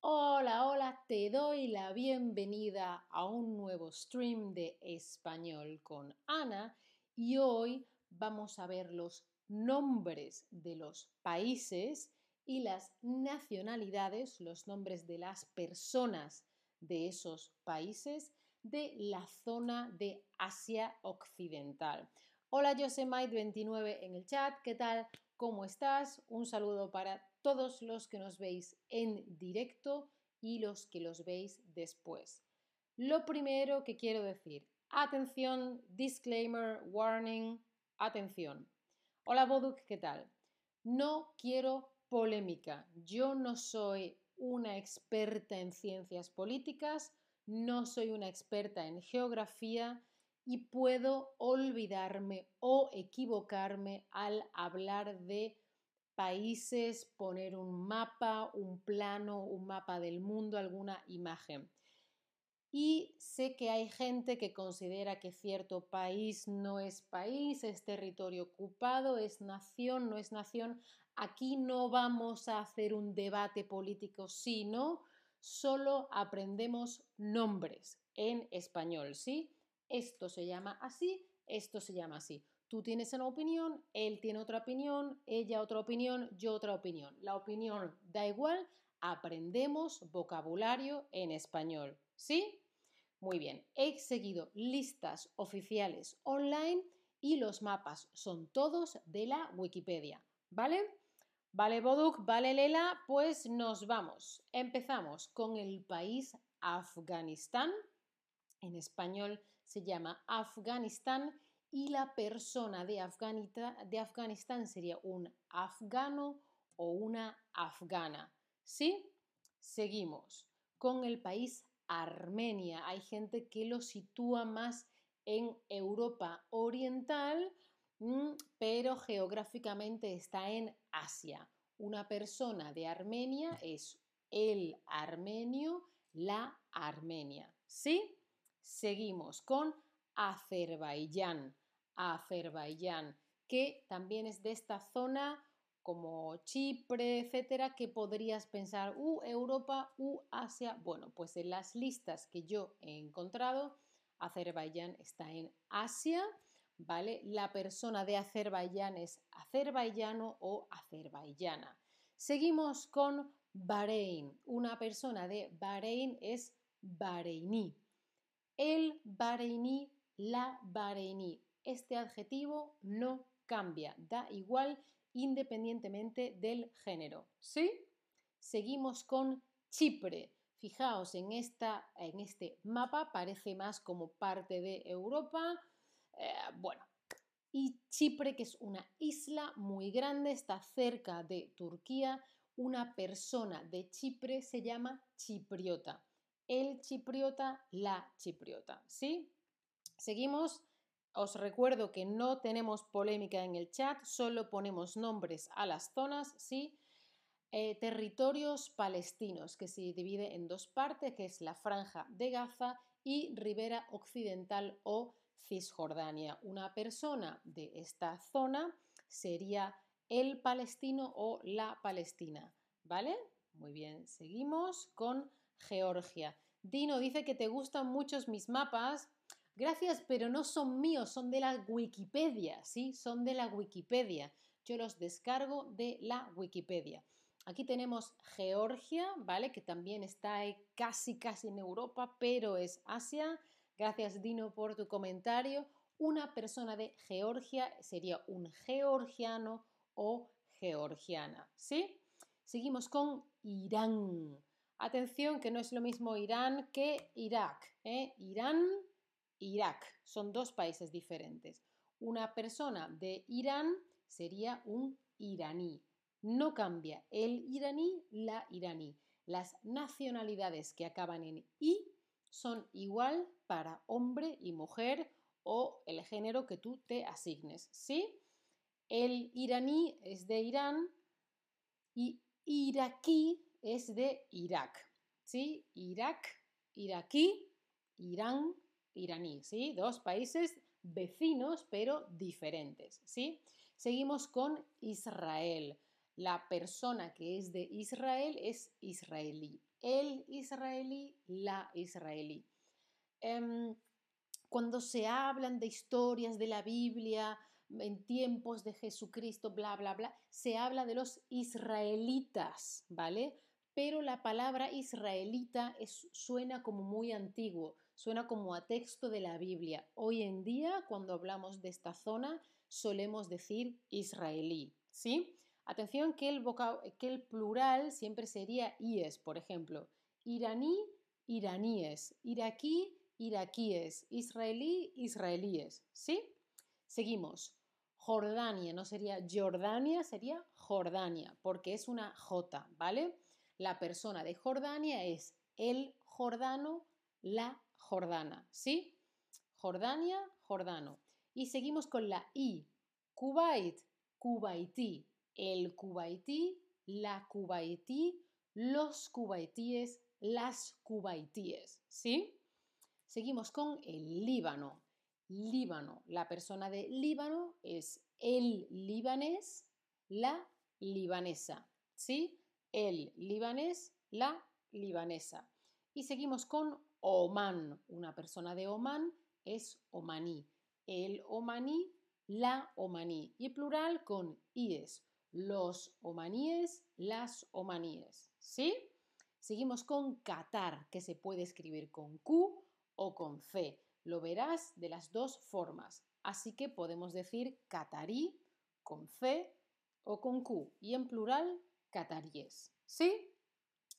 Hola, hola, te doy la bienvenida a un nuevo stream de español con Ana y hoy vamos a ver los nombres de los países y las nacionalidades, los nombres de las personas de esos países de la zona de Asia Occidental. Hola, Josemite29 en el chat, ¿qué tal? ¿Cómo estás? Un saludo para todos los que nos veis en directo y los que los veis después. Lo primero que quiero decir, atención, disclaimer, warning, atención. Hola Boduk, ¿qué tal? No quiero polémica. Yo no soy una experta en ciencias políticas, no soy una experta en geografía y puedo olvidarme o equivocarme al hablar de países, poner un mapa, un plano, un mapa del mundo, alguna imagen. Y sé que hay gente que considera que cierto país no es país, es territorio ocupado, es nación, no es nación. Aquí no vamos a hacer un debate político, sino solo aprendemos nombres en español, ¿sí? Esto se llama así, esto se llama así. Tú tienes una opinión, él tiene otra opinión, ella otra opinión, yo otra opinión. La opinión da igual, aprendemos vocabulario en español, ¿sí? Muy bien, he seguido listas oficiales online y los mapas son todos de la Wikipedia, ¿vale? Vale, Boduk, vale, Lela, pues nos vamos. Empezamos con el país Afganistán. En español se llama Afganistán y la persona de, de Afganistán sería un afgano o una afgana. ¿Sí? Seguimos con el país Armenia. Hay gente que lo sitúa más en Europa Oriental, mm, pero geográficamente está en Asia. Una persona de Armenia es el armenio, la Armenia. ¿Sí? Seguimos con Azerbaiyán. Azerbaiyán, que también es de esta zona como Chipre, etcétera, que podrías pensar, uh, Europa, uh, Asia. Bueno, pues en las listas que yo he encontrado, Azerbaiyán está en Asia ¿vale? La persona de Azerbaiyán es azerbaiyano o azerbaiyana. Seguimos con Bahrein. Una persona de Bahrein es bahreiní. El bahreiní, la bahreiní. Este adjetivo no cambia, da igual independientemente del género. ¿Sí? Seguimos con Chipre. Fijaos en, esta, en este mapa, parece más como parte de Europa, eh, bueno, y Chipre, que es una isla muy grande, está cerca de Turquía. Una persona de Chipre se llama chipriota. El chipriota, la chipriota. ¿Sí? Seguimos. Os recuerdo que no tenemos polémica en el chat, solo ponemos nombres a las zonas, ¿sí? Eh, territorios palestinos, que se divide en dos partes, que es la franja de Gaza y Ribera Occidental o Cisjordania. Una persona de esta zona sería el palestino o la palestina. ¿Vale? Muy bien, seguimos con Georgia. Dino dice que te gustan muchos mis mapas. Gracias, pero no son míos, son de la Wikipedia, ¿sí? Son de la Wikipedia. Yo los descargo de la Wikipedia. Aquí tenemos Georgia, ¿vale? Que también está casi, casi en Europa, pero es Asia. Gracias Dino por tu comentario. Una persona de Georgia sería un georgiano o georgiana. ¿Sí? Seguimos con Irán. Atención que no es lo mismo Irán que Irak. ¿eh? Irán, Irak. Son dos países diferentes. Una persona de Irán sería un iraní. No cambia el iraní, la iraní. Las nacionalidades que acaban en I son igual para hombre y mujer o el género que tú te asignes, ¿sí? El iraní es de Irán y iraquí es de Irak, ¿sí? Irak, iraquí, Irán, iraní, ¿sí? Dos países vecinos, pero diferentes, ¿sí? Seguimos con Israel. La persona que es de Israel es israelí. El israelí, la israelí. Em, cuando se hablan de historias de la Biblia, en tiempos de Jesucristo, bla, bla, bla, se habla de los israelitas, ¿vale? Pero la palabra israelita suena como muy antiguo, suena como a texto de la Biblia. Hoy en día, cuando hablamos de esta zona, solemos decir israelí, ¿sí? Atención que el, que el plural siempre sería ies, por ejemplo, iraní, iraníes, iraquí, iraquíes, israelí, israelíes, ¿sí? Seguimos. Jordania, no sería Jordania, sería Jordania, porque es una J, ¿vale? La persona de Jordania es el jordano, la jordana, ¿sí? Jordania, jordano. Y seguimos con la I. Kuwait, kuwaití, el kuwaití, la kuwaití, los kuwaitíes, las kuwaitíes, ¿sí? Seguimos con el Líbano. Líbano. La persona de Líbano es el libanés, la libanesa. ¿Sí? El libanés, la libanesa. Y seguimos con Oman. Una persona de Oman es omaní. El omaní, la omaní. Y plural con ies. Los omaníes, las omaníes. ¿Sí? Seguimos con Qatar, que se puede escribir con Q o con C. Lo verás de las dos formas. Así que podemos decir catarí con C o con Q y en plural cataríes. ¿Sí?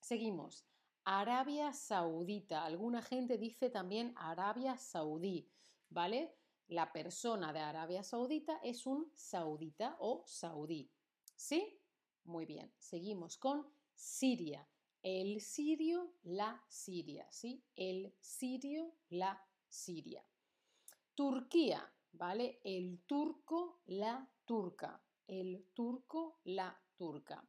Seguimos. Arabia Saudita. Alguna gente dice también Arabia Saudí, ¿vale? La persona de Arabia Saudita es un saudita o saudí. ¿Sí? Muy bien. Seguimos con Siria. El sirio, la Siria, ¿sí? El sirio, la Siria. Turquía, ¿vale? El turco, la turca. El turco, la turca.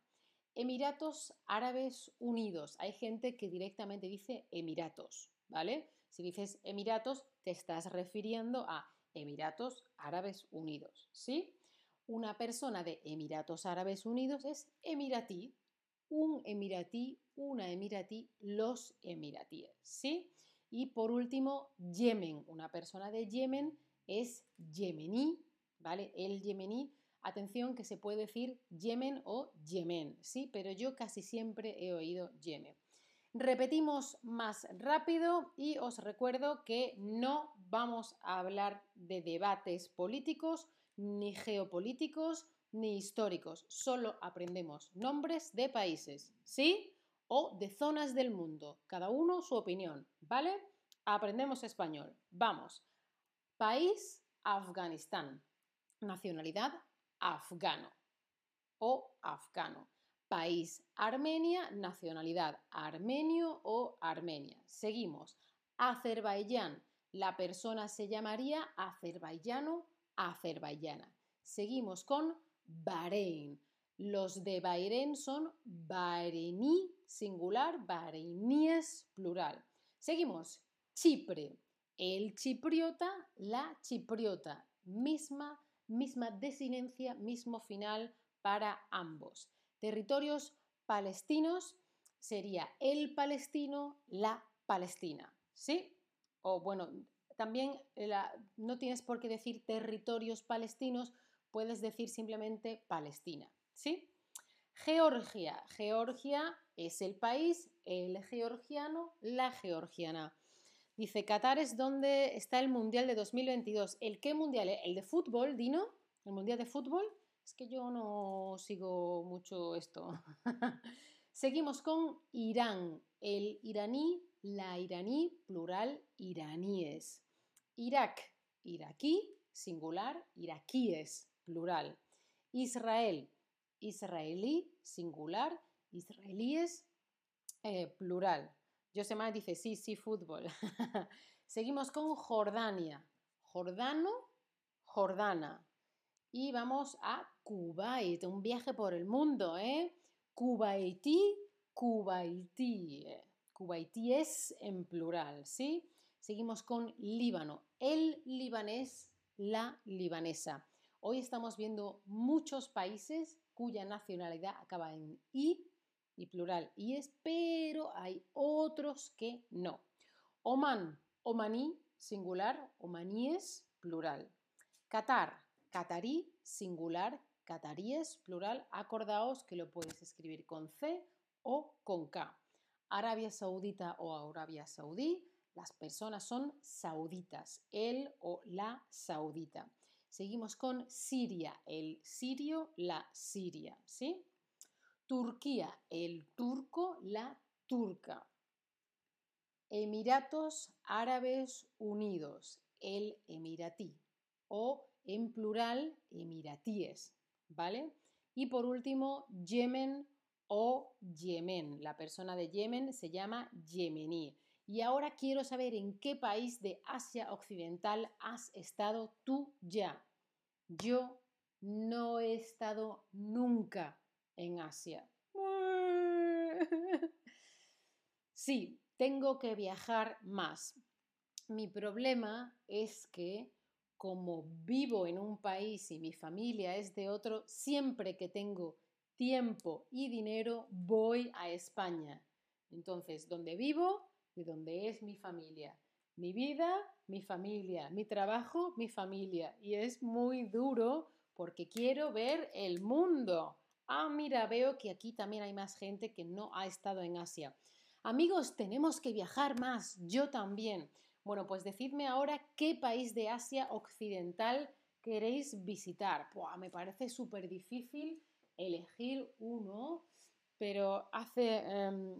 Emiratos Árabes Unidos. Hay gente que directamente dice Emiratos, ¿vale? Si dices Emiratos, te estás refiriendo a Emiratos Árabes Unidos, ¿sí? Una persona de Emiratos Árabes Unidos es emiratí, un emiratí, una emiratí, los emiratíes, ¿sí? Y por último, Yemen. Una persona de Yemen es yemení, ¿vale? El yemení, atención que se puede decir Yemen o Yemen, ¿sí? Pero yo casi siempre he oído Yemen. Repetimos más rápido y os recuerdo que no vamos a hablar de debates políticos, ni geopolíticos, ni históricos. Solo aprendemos nombres de países, ¿sí? O de zonas del mundo. Cada uno su opinión, ¿vale? Aprendemos español. Vamos. País, Afganistán. Nacionalidad, afgano o afgano. País, Armenia. Nacionalidad, armenio o armenia. Seguimos. Azerbaiyán. La persona se llamaría azerbaiyano, azerbaiyana. Seguimos con Bahrein. Los de Bahrein son bahrení singular, bahreiníes plural. Seguimos. Chipre. El chipriota, la chipriota. Misma, misma desinencia, mismo final para ambos. Territorios palestinos sería el palestino, la palestina. ¿Sí? O bueno, también no tienes por qué decir territorios palestinos puedes decir simplemente Palestina, ¿sí? Georgia. Georgia es el país, el georgiano, la georgiana. Dice, Qatar es donde está el Mundial de 2022. ¿El qué Mundial? ¿El de fútbol, Dino? ¿El Mundial de fútbol? Es que yo no sigo mucho esto. Seguimos con Irán. El iraní, la iraní, plural, iraníes. Irak, iraquí, singular, iraquíes plural. Israel, israelí, singular, israelíes, eh, plural. Josemar dice, sí, sí, fútbol. Seguimos con Jordania. Jordano, Jordana. Y vamos a Kuwait, un viaje por el mundo, ¿eh? Kuwaití, Kuwaití. Kuwaití es en plural, ¿sí? Seguimos con Líbano. El libanés la libanesa. Hoy estamos viendo muchos países cuya nacionalidad acaba en i y plural y es, pero hay otros que no. Oman, omaní, singular, omaníes, plural. Qatar, catarí, singular, cataríes, plural. Acordaos que lo puedes escribir con C o con K. Arabia Saudita o Arabia Saudí, las personas son sauditas, el o la saudita. Seguimos con Siria, el sirio, la siria, ¿sí? Turquía, el turco, la turca. Emiratos Árabes Unidos, el emiratí. O en plural, emiratíes, ¿vale? Y por último, Yemen o Yemen. La persona de Yemen se llama yemení. Y ahora quiero saber en qué país de Asia Occidental has estado tú ya. Yo no he estado nunca en Asia. Sí, tengo que viajar más. Mi problema es que como vivo en un país y mi familia es de otro, siempre que tengo tiempo y dinero voy a España. Entonces, donde vivo y donde es mi familia. Mi vida, mi familia. Mi trabajo, mi familia. Y es muy duro porque quiero ver el mundo. Ah, mira, veo que aquí también hay más gente que no ha estado en Asia. Amigos, tenemos que viajar más. Yo también. Bueno, pues decidme ahora qué país de Asia Occidental queréis visitar. me parece súper difícil elegir uno, pero hace, em,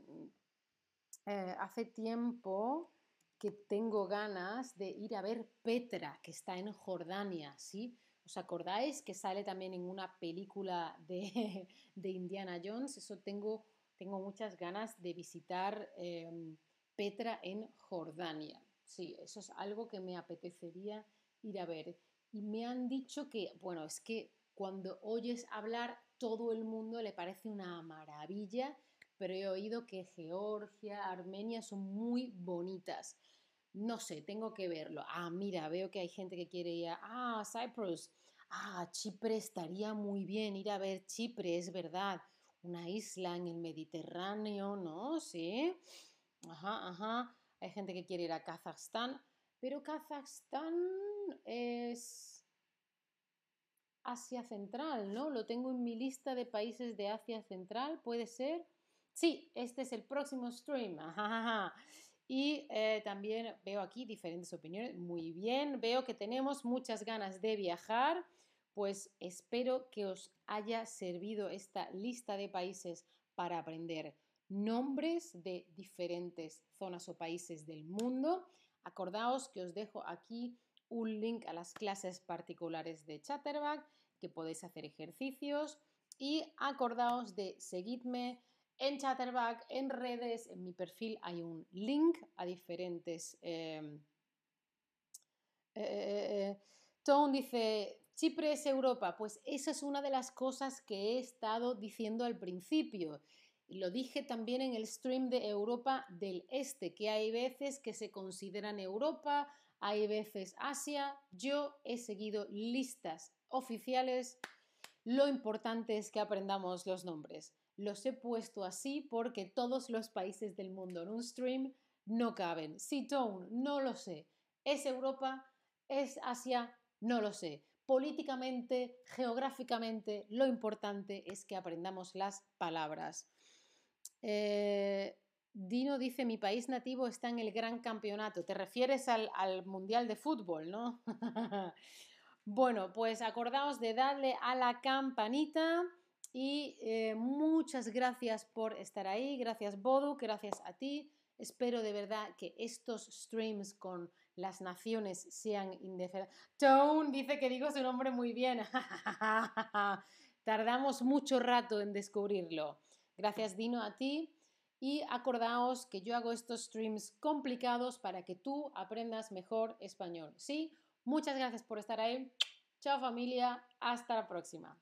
eh, hace tiempo que tengo ganas de ir a ver Petra, que está en Jordania, ¿sí? ¿Os acordáis que sale también en una película de, de Indiana Jones? Eso tengo, tengo muchas ganas de visitar em, Petra en Jordania. Sí, eso es algo que me apetecería ir a ver. Y me han dicho que, bueno, es que cuando oyes hablar, todo el mundo le parece una maravilla, pero he oído que Georgia, Armenia son muy bonitas. No sé, tengo que verlo. Ah, mira, veo que hay gente que quiere ir a ah, Cyprus. Ah, Chipre estaría muy bien ir a ver Chipre, es verdad. Una isla en el Mediterráneo, ¿no? Sí. Ajá, ajá. Hay gente que quiere ir a Kazajstán, pero Kazajstán es Asia Central, ¿no? Lo tengo en mi lista de países de Asia Central, ¿puede ser? Sí, este es el próximo stream. Y eh, también veo aquí diferentes opiniones. Muy bien, veo que tenemos muchas ganas de viajar. Pues espero que os haya servido esta lista de países para aprender nombres de diferentes zonas o países del mundo. Acordaos que os dejo aquí un link a las clases particulares de Chatterback, que podéis hacer ejercicios. Y acordaos de seguirme en Chatterback, en redes, en mi perfil hay un link a diferentes... Em, eh, eh, eh, Tone dice, Chipre es Europa. Pues esa es una de las cosas que he estado diciendo al principio. Lo dije también en el stream de Europa del Este, que hay veces que se consideran Europa, hay veces Asia. Yo he seguido listas oficiales. Lo importante es que aprendamos los nombres. Los he puesto así porque todos los países del mundo en un stream no caben. Si Tone, no lo sé. ¿Es Europa? ¿Es Asia? No lo sé. Políticamente, geográficamente, lo importante es que aprendamos las palabras. Eh, Dino dice, mi país nativo está en el gran campeonato. Te refieres al, Mundial de Fútbol, ¿no? bueno, pues acordaos de darle a la campanita y eh, muchas gracias por estar ahí. Gracias Bodu, gracias a ti. Espero de verdad que estos streams con las naciones sean indiferentes. Tone dice que digo su nombre muy bien. Tardamos mucho rato en descubrirlo. Gracias Dino a ti. Y acordaos que yo hago estos streams complicados para que tú aprendas mejor español. ¿Sí? Muchas gracias por estar ahí. Chao familia. Hasta la próxima.